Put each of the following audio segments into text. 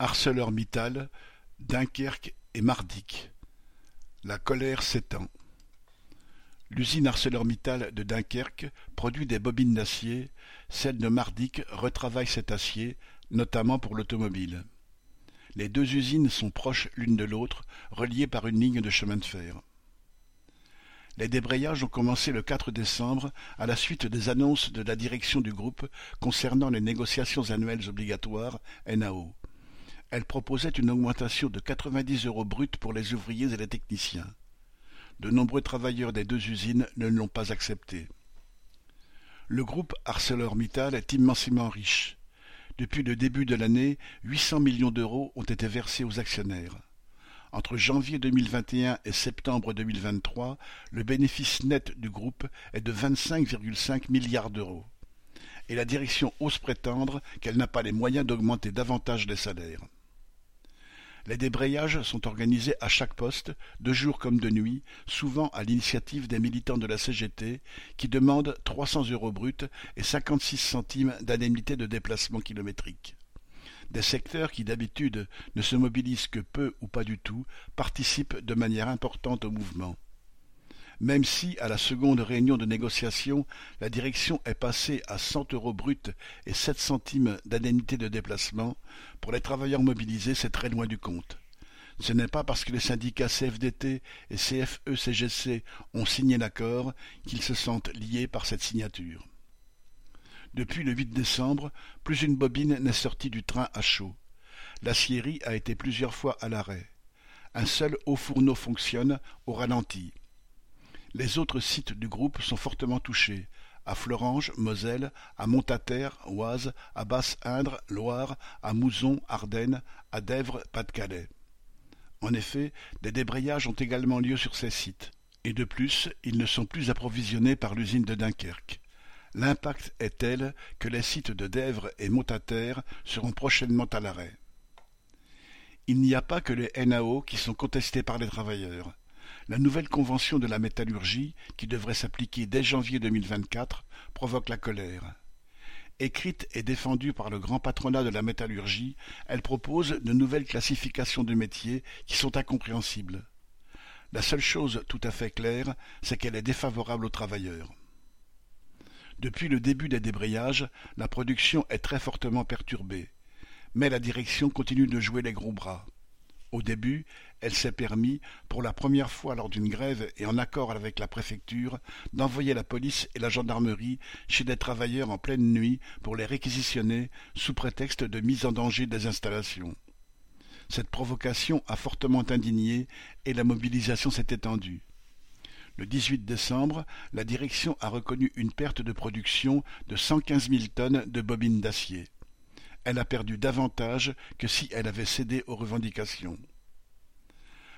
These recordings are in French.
ArcelorMittal, Dunkerque et Mardic. La colère s'étend. L'usine ArcelorMittal de Dunkerque produit des bobines d'acier, celle de Mardic retravaille cet acier, notamment pour l'automobile. Les deux usines sont proches l'une de l'autre, reliées par une ligne de chemin de fer. Les débrayages ont commencé le 4 décembre à la suite des annonces de la direction du groupe concernant les négociations annuelles obligatoires NAO. Elle proposait une augmentation de 90 euros bruts pour les ouvriers et les techniciens. De nombreux travailleurs des deux usines ne l'ont pas accepté. Le groupe ArcelorMittal est immensément riche. Depuis le début de l'année, 800 millions d'euros ont été versés aux actionnaires. Entre janvier 2021 et septembre 2023, le bénéfice net du groupe est de 25,5 milliards d'euros. Et la direction ose prétendre qu'elle n'a pas les moyens d'augmenter davantage les salaires. Les débrayages sont organisés à chaque poste, de jour comme de nuit, souvent à l'initiative des militants de la CGT, qui demandent 300 euros bruts et 56 centimes d'indemnité de déplacement kilométrique. Des secteurs qui d'habitude ne se mobilisent que peu ou pas du tout participent de manière importante au mouvement même si, à la seconde réunion de négociation, la direction est passée à cent euros bruts et sept centimes d'indemnité de déplacement, pour les travailleurs mobilisés, c'est très loin du compte. Ce n'est pas parce que les syndicats CFDT et CFE-CGC ont signé l'accord qu'ils se sentent liés par cette signature. Depuis le 8 décembre, plus une bobine n'est sortie du train à chaud. L'acierie a été plusieurs fois à l'arrêt. Un seul haut fourneau fonctionne au ralenti. Les autres sites du groupe sont fortement touchés, à Florange, Moselle, à Montataire, Oise, à Basse-Indre, Loire, à Mouzon, Ardennes, à Dèvres, Pas-de-Calais. En effet, des débrayages ont également lieu sur ces sites. Et de plus, ils ne sont plus approvisionnés par l'usine de Dunkerque. L'impact est tel que les sites de Dèvres et Montataire seront prochainement à l'arrêt. Il n'y a pas que les NAO qui sont contestés par les travailleurs. La nouvelle convention de la métallurgie, qui devrait s'appliquer dès janvier 2024, provoque la colère. Écrite et défendue par le grand patronat de la métallurgie, elle propose de nouvelles classifications de métiers qui sont incompréhensibles. La seule chose tout à fait claire, c'est qu'elle est défavorable aux travailleurs. Depuis le début des débrayages, la production est très fortement perturbée. Mais la direction continue de jouer les gros bras. Au début, elle s'est permis, pour la première fois lors d'une grève et en accord avec la préfecture, d'envoyer la police et la gendarmerie chez des travailleurs en pleine nuit pour les réquisitionner sous prétexte de mise en danger des installations. Cette provocation a fortement indigné et la mobilisation s'est étendue. Le 18 décembre, la direction a reconnu une perte de production de cent quinze mille tonnes de bobines d'acier elle a perdu davantage que si elle avait cédé aux revendications.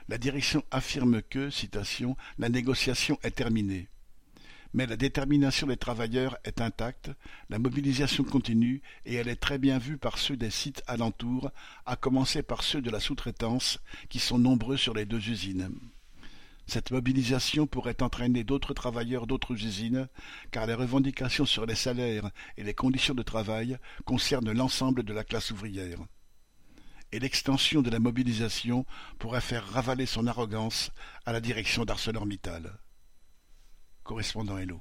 La direction affirme que, citation, la négociation est terminée. Mais la détermination des travailleurs est intacte, la mobilisation continue et elle est très bien vue par ceux des sites alentours, à commencer par ceux de la sous-traitance, qui sont nombreux sur les deux usines. Cette mobilisation pourrait entraîner d'autres travailleurs d'autres usines, car les revendications sur les salaires et les conditions de travail concernent l'ensemble de la classe ouvrière. Et l'extension de la mobilisation pourrait faire ravaler son arrogance à la direction d'ArcelorMittal. Correspondant Hello.